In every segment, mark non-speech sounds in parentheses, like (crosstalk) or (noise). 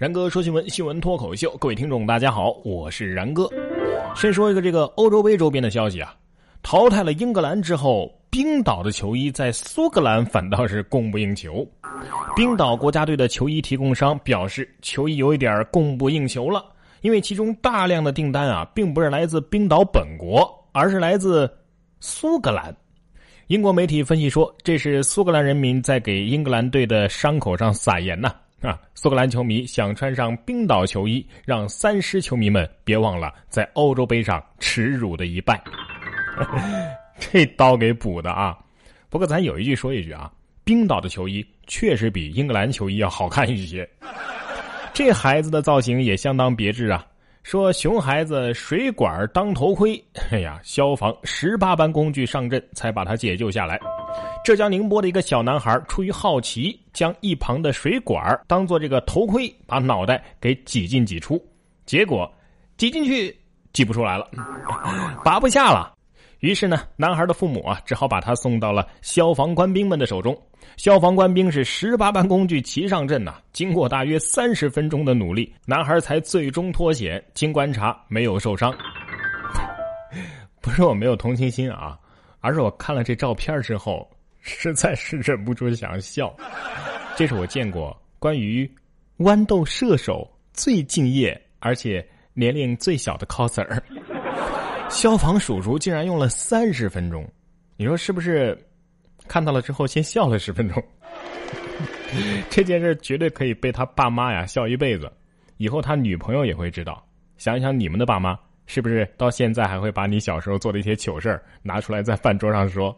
然哥说新闻，新闻脱口秀，各位听众大家好，我是然哥。先说一个这个欧洲杯周边的消息啊，淘汰了英格兰之后，冰岛的球衣在苏格兰反倒是供不应求。冰岛国家队的球衣提供商表示，球衣有一点供不应求了，因为其中大量的订单啊，并不是来自冰岛本国，而是来自苏格兰。英国媒体分析说，这是苏格兰人民在给英格兰队的伤口上撒盐呐。啊苏格兰球迷想穿上冰岛球衣，让三狮球迷们别忘了在欧洲杯上耻辱的一败。(laughs) 这刀给补的啊！不过咱有一句说一句啊，冰岛的球衣确实比英格兰球衣要好看一些。这孩子的造型也相当别致啊！说熊孩子水管当头盔，(laughs) 哎呀，消防十八般工具上阵才把他解救下来。浙江宁波的一个小男孩出于好奇，将一旁的水管当做这个头盔，把脑袋给挤进挤出，结果挤进去挤不出来了，拔不下了。于是呢，男孩的父母啊，只好把他送到了消防官兵们的手中。消防官兵是十八般工具齐上阵呐，经过大约三十分钟的努力，男孩才最终脱险。经观察，没有受伤。(laughs) 不是我没有同情心啊。而是我看了这照片之后，实在是忍不住想笑。这是我见过关于豌豆射手最敬业而且年龄最小的 coser。消防叔叔竟然用了三十分钟，你说是不是？看到了之后先笑了十分钟。(laughs) 这件事绝对可以被他爸妈呀笑一辈子，以后他女朋友也会知道。想一想你们的爸妈。是不是到现在还会把你小时候做的一些糗事拿出来在饭桌上说？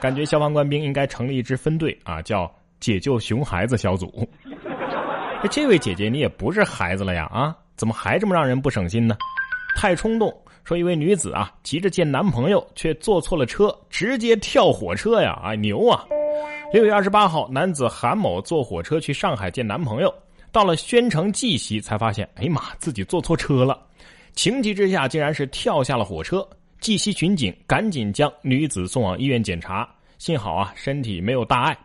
感觉消防官兵应该成立一支分队啊，叫解救熊孩子小组。这位姐姐，你也不是孩子了呀啊？怎么还这么让人不省心呢？太冲动！说一位女子啊，急着见男朋友，却坐错了车，直接跳火车呀！啊，牛啊！六月二十八号，男子韩某坐火车去上海见男朋友，到了宣城绩溪，才发现，哎呀妈，自己坐错车了。情急之下，竟然是跳下了火车。绩溪巡警赶紧将女子送往医院检查，幸好啊，身体没有大碍。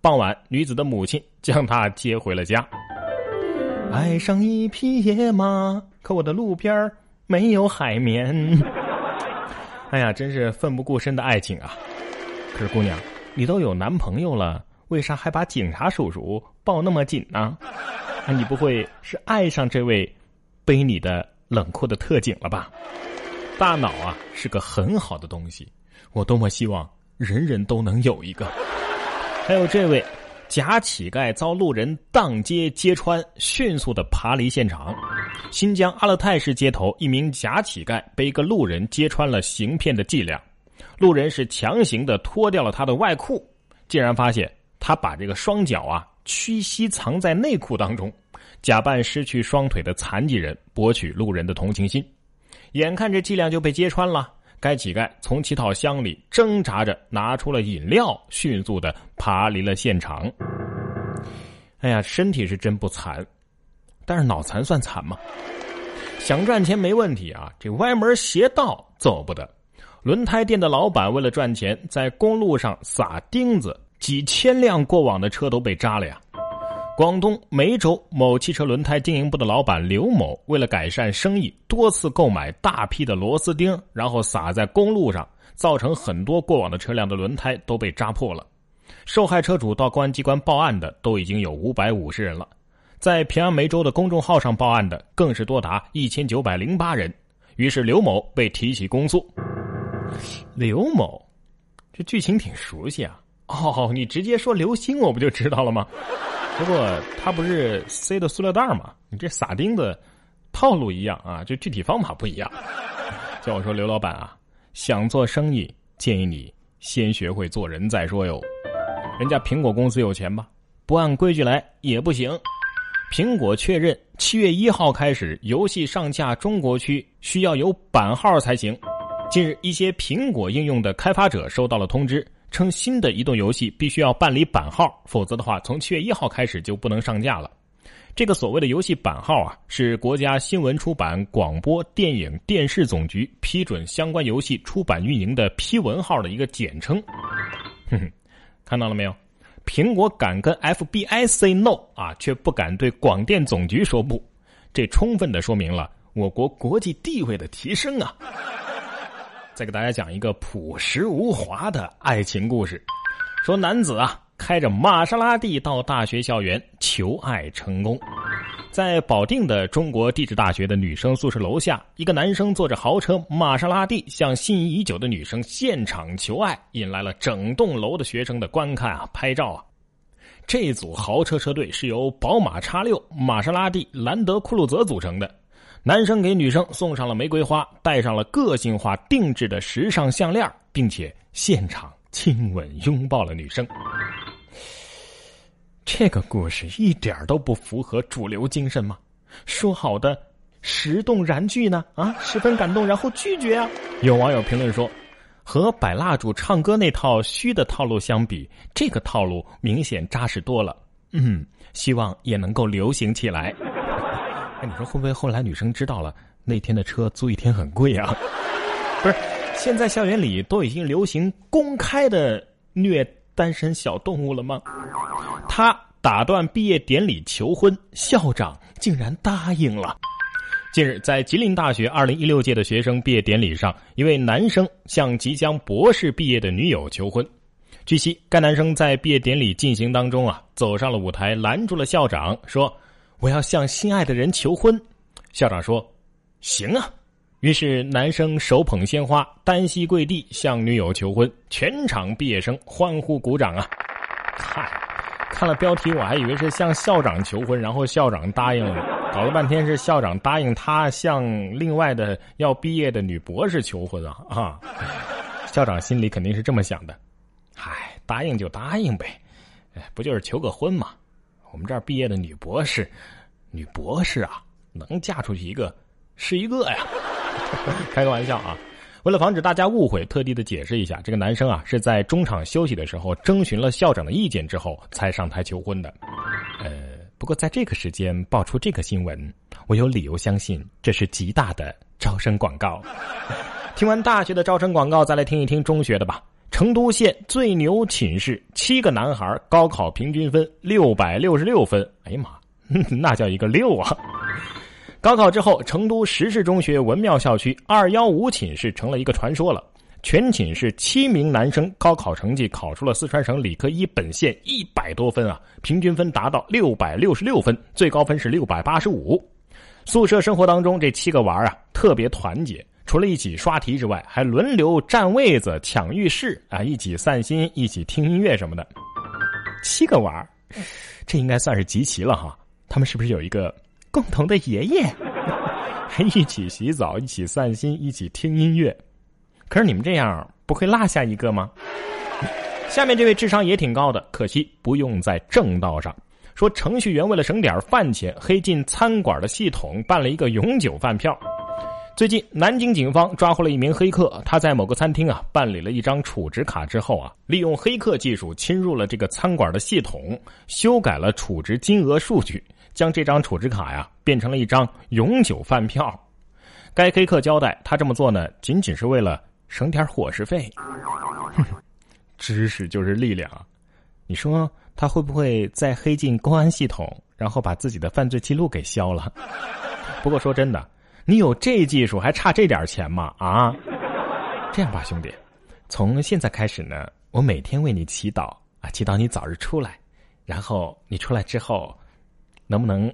傍晚，女子的母亲 (laughs) 将她接回了家。爱上一匹野马，可我的路边没有海绵。(laughs) 哎呀，真是奋不顾身的爱情啊！可是姑娘，你都有男朋友了，为啥还把警察叔叔抱那么紧呢？你不会是爱上这位背你的？冷酷的特警了吧？大脑啊是个很好的东西，我多么希望人人都能有一个。还有这位假乞丐遭路人当街揭穿，迅速的爬离现场。新疆阿勒泰市街头，一名假乞丐被一个路人揭穿了行骗的伎俩。路人是强行的脱掉了他的外裤，竟然发现他把这个双脚啊屈膝藏在内裤当中。假扮失去双腿的残疾人，博取路人的同情心。眼看这伎俩就被揭穿了，该乞丐从乞讨箱里挣扎着拿出了饮料，迅速的爬离了现场。哎呀，身体是真不残，但是脑残算残吗？想赚钱没问题啊，这歪门邪道走不得。轮胎店的老板为了赚钱，在公路上撒钉子，几千辆过往的车都被扎了呀。广东梅州某汽车轮胎经营部的老板刘某，为了改善生意，多次购买大批的螺丝钉，然后撒在公路上，造成很多过往的车辆的轮胎都被扎破了。受害车主到公安机关报案的都已经有五百五十人了，在平安梅州的公众号上报案的更是多达一千九百零八人。于是刘某被提起公诉。刘某，这剧情挺熟悉啊！哦，你直接说刘星，我不就知道了吗？(laughs) 不过他不是塞的塑料袋吗？你这撒钉子，套路一样啊，就具体方法不一样。(laughs) 叫我说刘老板啊，想做生意，建议你先学会做人再说哟。人家苹果公司有钱吧？不按规矩来也不行。苹果确认七月一号开始，游戏上架中国区需要有版号才行。近日，一些苹果应用的开发者收到了通知。称新的移动游戏必须要办理版号，否则的话，从七月一号开始就不能上架了。这个所谓的游戏版号啊，是国家新闻出版广播电影电视总局批准相关游戏出版运营的批文号的一个简称。哼哼，看到了没有？苹果敢跟 FBI say no 啊，却不敢对广电总局说不，这充分的说明了我国国际地位的提升啊！再给大家讲一个朴实无华的爱情故事，说男子啊开着玛莎拉蒂到大学校园求爱成功。在保定的中国地质大学的女生宿舍楼下，一个男生坐着豪车玛莎拉蒂向心仪已久的女生现场求爱，引来了整栋楼的学生的观看啊、拍照啊。这组豪车车队是由宝马叉六、玛莎拉蒂、兰德酷路泽组成的。男生给女生送上了玫瑰花，戴上了个性化定制的时尚项链，并且现场亲吻拥抱了女生。这个故事一点都不符合主流精神吗？说好的石动燃拒呢？啊，十分感动，然后拒绝啊！有网友评论说，和摆蜡烛唱歌那套虚的套路相比，这个套路明显扎实多了。嗯，希望也能够流行起来。(laughs) 哎，你说会不会后来女生知道了那天的车租一天很贵啊？(laughs) 不是，现在校园里都已经流行公开的虐。单身小动物了吗？他打断毕业典礼求婚，校长竟然答应了。近日，在吉林大学二零一六届的学生毕业典礼上，一位男生向即将博士毕业的女友求婚。据悉，该男生在毕业典礼进行当中啊，走上了舞台，拦住了校长，说：“我要向心爱的人求婚。”校长说：“行啊。”于是，男生手捧鲜花，单膝跪地向女友求婚，全场毕业生欢呼鼓掌啊！嗨，看了标题我还以为是向校长求婚，然后校长答应了，搞了半天是校长答应他向另外的要毕业的女博士求婚啊！啊，校长心里肯定是这么想的，嗨，答应就答应呗，哎，不就是求个婚吗？我们这儿毕业的女博士，女博士啊，能嫁出去一个是一个呀。(laughs) 开个玩笑啊！为了防止大家误会，特地的解释一下，这个男生啊是在中场休息的时候征询了校长的意见之后才上台求婚的。呃，不过在这个时间爆出这个新闻，我有理由相信这是极大的招生广告。(laughs) 听完大学的招生广告，再来听一听中学的吧。成都县最牛寝室七个男孩高考平均分六百六十六分，哎呀妈，(laughs) 那叫一个六啊！高考之后，成都石室中学文庙校区二幺五寝室成了一个传说了。全寝室七名男生高考成绩考出了四川省理科一本线一百多分啊，平均分达到六百六十六分，最高分是六百八十五。宿舍生活当中，这七个娃啊特别团结，除了一起刷题之外，还轮流占位子、抢浴室啊，一起散心，一起听音乐什么的。七个娃这应该算是集齐了哈。他们是不是有一个？共同的爷爷，(laughs) 还一起洗澡，一起散心，一起听音乐。可是你们这样不会落下一个吗？(laughs) 下面这位智商也挺高的，可惜不用在正道上。说程序员为了省点饭钱，黑进餐馆的系统办了一个永久饭票。最近，南京警方抓获了一名黑客，他在某个餐厅啊办理了一张储值卡之后啊，利用黑客技术侵入了这个餐馆的系统，修改了储值金额数据。将这张储值卡呀变成了一张永久饭票。该黑客交代，他这么做呢，仅仅是为了省点伙食费。知识就是力量，你说他会不会再黑进公安系统，然后把自己的犯罪记录给消了？(laughs) 不过说真的，你有这技术还差这点钱吗？啊，这样吧，兄弟，从现在开始呢，我每天为你祈祷啊，祈祷你早日出来，然后你出来之后。能不能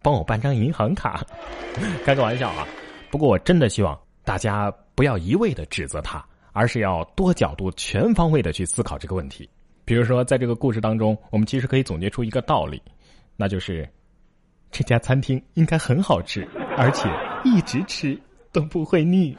帮我办张银行卡？(laughs) 开个玩笑啊！不过我真的希望大家不要一味的指责他，而是要多角度、全方位的去思考这个问题。比如说，在这个故事当中，我们其实可以总结出一个道理，那就是这家餐厅应该很好吃，而且一直吃都不会腻。